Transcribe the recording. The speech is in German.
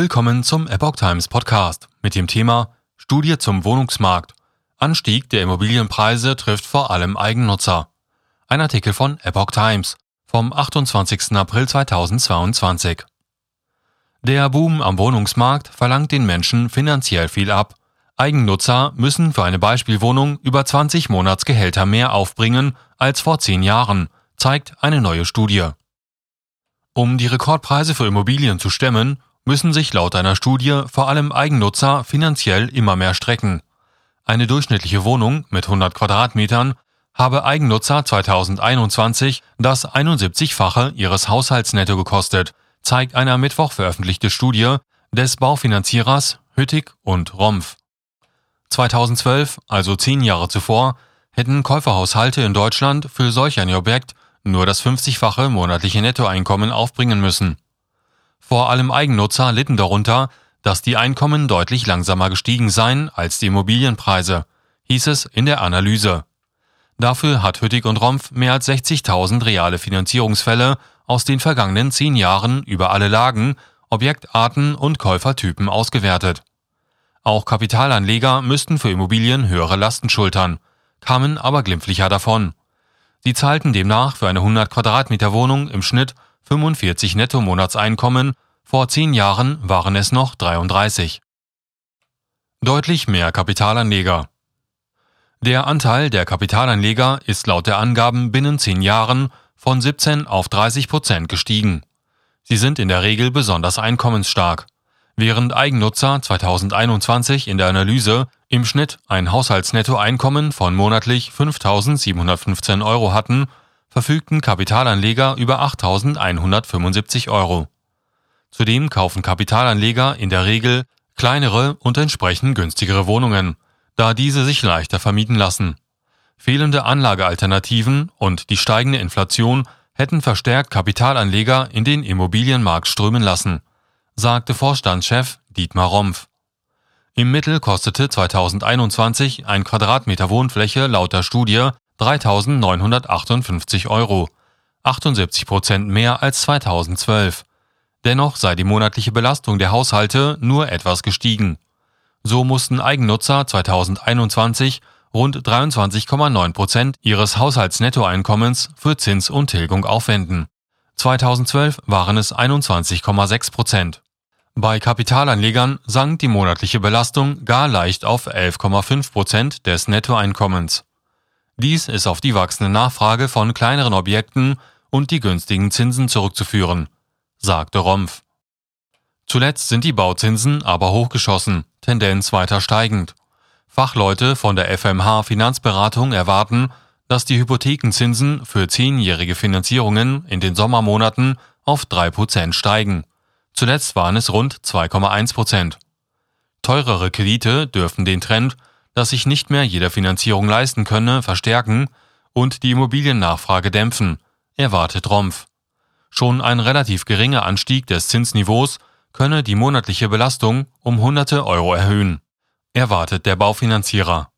Willkommen zum Epoch Times Podcast mit dem Thema Studie zum Wohnungsmarkt. Anstieg der Immobilienpreise trifft vor allem Eigennutzer. Ein Artikel von Epoch Times vom 28. April 2022. Der Boom am Wohnungsmarkt verlangt den Menschen finanziell viel ab. Eigennutzer müssen für eine Beispielwohnung über 20 Monatsgehälter mehr aufbringen als vor zehn Jahren, zeigt eine neue Studie. Um die Rekordpreise für Immobilien zu stemmen, müssen sich laut einer Studie vor allem Eigennutzer finanziell immer mehr strecken. Eine durchschnittliche Wohnung mit 100 Quadratmetern habe Eigennutzer 2021 das 71-fache ihres Haushaltsnetto gekostet, zeigt eine am Mittwoch veröffentlichte Studie des Baufinanzierers Hüttig und Rompf. 2012, also zehn Jahre zuvor, hätten Käuferhaushalte in Deutschland für solch ein Objekt nur das 50-fache monatliche Nettoeinkommen aufbringen müssen. Vor allem Eigennutzer litten darunter, dass die Einkommen deutlich langsamer gestiegen seien als die Immobilienpreise, hieß es in der Analyse. Dafür hat Hüttig und Rompf mehr als 60.000 reale Finanzierungsfälle aus den vergangenen zehn Jahren über alle Lagen, Objektarten und Käufertypen ausgewertet. Auch Kapitalanleger müssten für Immobilien höhere Lasten schultern, kamen aber glimpflicher davon. Sie zahlten demnach für eine 100 Quadratmeter Wohnung im Schnitt 45 Netto-Monatseinkommen, vor zehn Jahren waren es noch 33. Deutlich mehr Kapitalanleger. Der Anteil der Kapitalanleger ist laut der Angaben binnen zehn Jahren von 17 auf 30 Prozent gestiegen. Sie sind in der Regel besonders einkommensstark. Während Eigennutzer 2021 in der Analyse im Schnitt ein Haushaltsnettoeinkommen von monatlich 5.715 Euro hatten, verfügten Kapitalanleger über 8.175 Euro. Zudem kaufen Kapitalanleger in der Regel kleinere und entsprechend günstigere Wohnungen, da diese sich leichter vermieten lassen. Fehlende Anlagealternativen und die steigende Inflation hätten verstärkt Kapitalanleger in den Immobilienmarkt strömen lassen, sagte Vorstandschef Dietmar Rompf. Im Mittel kostete 2021 ein Quadratmeter Wohnfläche laut der Studie 3.958 Euro, 78 Prozent mehr als 2012. Dennoch sei die monatliche Belastung der Haushalte nur etwas gestiegen. So mussten Eigennutzer 2021 rund 23,9 Prozent ihres Haushaltsnettoeinkommens für Zins und Tilgung aufwenden. 2012 waren es 21,6 Prozent. Bei Kapitalanlegern sank die monatliche Belastung gar leicht auf 11,5 Prozent des Nettoeinkommens. Dies ist auf die wachsende Nachfrage von kleineren Objekten und die günstigen Zinsen zurückzuführen, sagte Rompf. Zuletzt sind die Bauzinsen aber hochgeschossen, Tendenz weiter steigend. Fachleute von der FMH Finanzberatung erwarten, dass die Hypothekenzinsen für zehnjährige Finanzierungen in den Sommermonaten auf 3% steigen. Zuletzt waren es rund 2,1%. Teurere Kredite dürften den Trend dass sich nicht mehr jeder Finanzierung leisten könne, verstärken und die Immobiliennachfrage dämpfen, erwartet Rompf. Schon ein relativ geringer Anstieg des Zinsniveaus könne die monatliche Belastung um hunderte Euro erhöhen, erwartet der Baufinanzierer.